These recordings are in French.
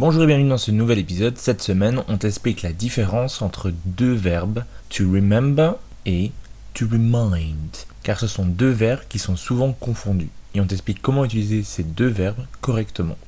Bonjour et bienvenue dans ce nouvel épisode. Cette semaine, on t'explique la différence entre deux verbes, to remember et to remind, car ce sont deux verbes qui sont souvent confondus. Et on t'explique comment utiliser ces deux verbes correctement.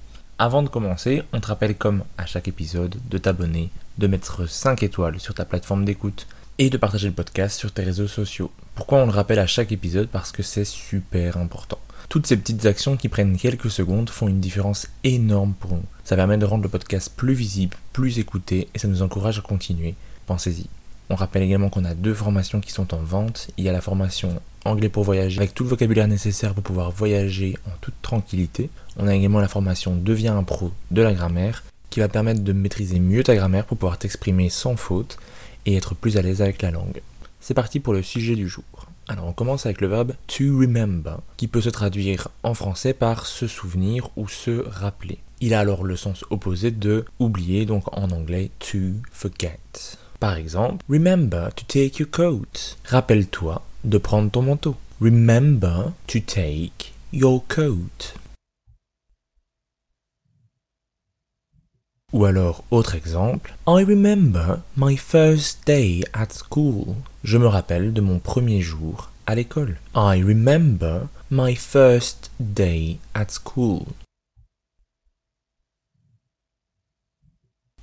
Avant de commencer, on te rappelle comme à chaque épisode de t'abonner, de mettre 5 étoiles sur ta plateforme d'écoute et de partager le podcast sur tes réseaux sociaux. Pourquoi on le rappelle à chaque épisode? Parce que c'est super important. Toutes ces petites actions qui prennent quelques secondes font une différence énorme pour nous. Ça permet de rendre le podcast plus visible, plus écouté et ça nous encourage à continuer. Pensez-y. On rappelle également qu'on a deux formations qui sont en vente. Il y a la formation anglais pour voyager avec tout le vocabulaire nécessaire pour pouvoir voyager en toute tranquillité. On a également la formation Deviens un pro de la grammaire qui va permettre de maîtriser mieux ta grammaire pour pouvoir t'exprimer sans faute et être plus à l'aise avec la langue. C'est parti pour le sujet du jour. Alors on commence avec le verbe to remember, qui peut se traduire en français par se souvenir ou se rappeler. Il a alors le sens opposé de oublier, donc en anglais to forget. Par exemple, remember to take your coat. Rappelle-toi de prendre ton manteau. Remember to take your coat. Ou alors, autre exemple, I remember my first day at school. Je me rappelle de mon premier jour à l'école. I remember my first day at school.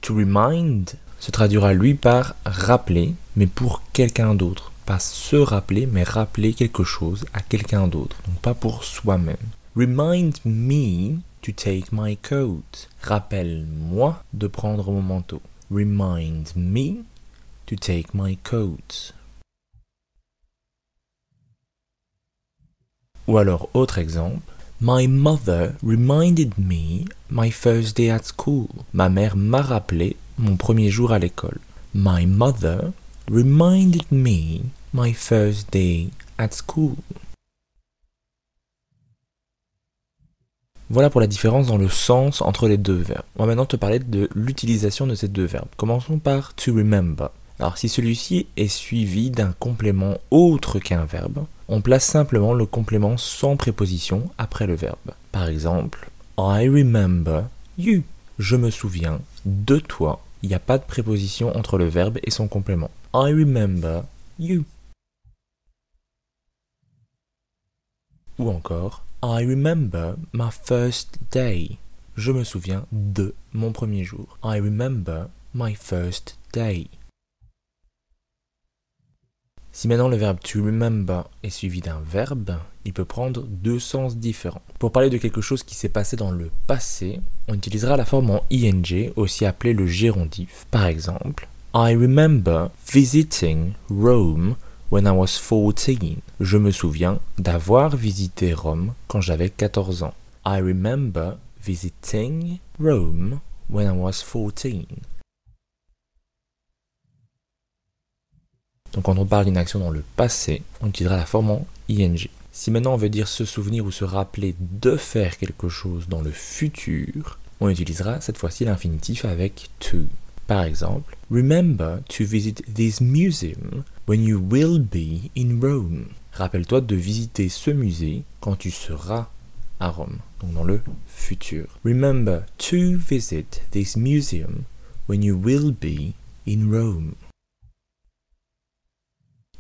To remind se traduira lui par rappeler, mais pour quelqu'un d'autre. Pas se rappeler, mais rappeler quelque chose à quelqu'un d'autre. Donc pas pour soi-même. Remind me to take my coat. Rappelle-moi de prendre mon manteau. Remind me to take my coat. Ou alors, autre exemple. My mother reminded me my first day at school. Ma mère m'a rappelé mon premier jour à l'école. My mother reminded me my first day at school. Voilà pour la différence dans le sens entre les deux verbes. On va maintenant te parler de l'utilisation de ces deux verbes. Commençons par to remember. Alors si celui-ci est suivi d'un complément autre qu'un verbe, on place simplement le complément sans préposition après le verbe. Par exemple, I remember you. Je me souviens de toi. Il n'y a pas de préposition entre le verbe et son complément. I remember you. Ou encore, I remember my first day. Je me souviens de mon premier jour. I remember my first day. Si maintenant le verbe to remember est suivi d'un verbe, il peut prendre deux sens différents. Pour parler de quelque chose qui s'est passé dans le passé, on utilisera la forme en ing, aussi appelée le gérondif. Par exemple, I remember visiting Rome when I was 14. Je me souviens d'avoir visité Rome quand j'avais 14 ans. I remember visiting Rome when I was 14. Donc quand on parle d'une action dans le passé, on utilisera la forme en ing. Si maintenant on veut dire se souvenir ou se rappeler de faire quelque chose dans le futur, on utilisera cette fois-ci l'infinitif avec to. Par exemple, Remember to visit this museum when you will be in Rome. Rappelle-toi de visiter ce musée quand tu seras à Rome, donc dans le futur. Remember to visit this museum when you will be in Rome.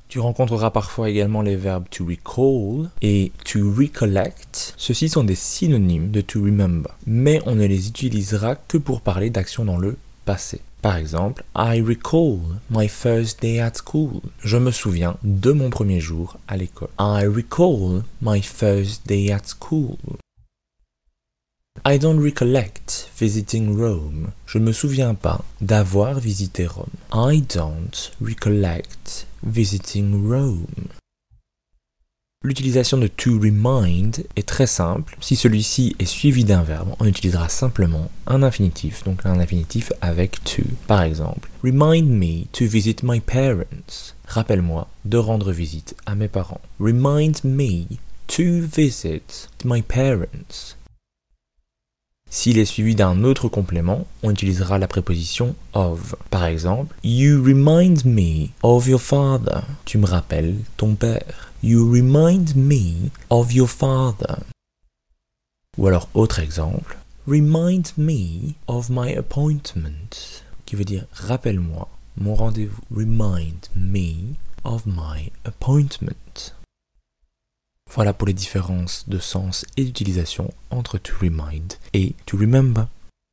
Tu rencontreras parfois également les verbes to recall et to recollect. Ceux-ci sont des synonymes de to remember, mais on ne les utilisera que pour parler d'actions dans le passé. Par exemple, I recall my first day at school. Je me souviens de mon premier jour à l'école. I recall my first day at school. I don't recollect visiting Rome. Je me souviens pas d'avoir visité Rome. I don't recollect visiting Rome. L'utilisation de to remind est très simple. Si celui-ci est suivi d'un verbe, on utilisera simplement un infinitif, donc un infinitif avec to. Par exemple, remind me to visit my parents. Rappelle-moi de rendre visite à mes parents. Remind me to visit my parents. S'il est suivi d'un autre complément, on utilisera la préposition of. Par exemple, You remind me of your father. Tu me rappelles ton père. You remind me of your father. Ou alors autre exemple, Remind me of my appointment, qui veut dire rappelle-moi mon rendez-vous. Remind me of my appointment. Voilà pour les différences de sens et d'utilisation entre to remind et to remember.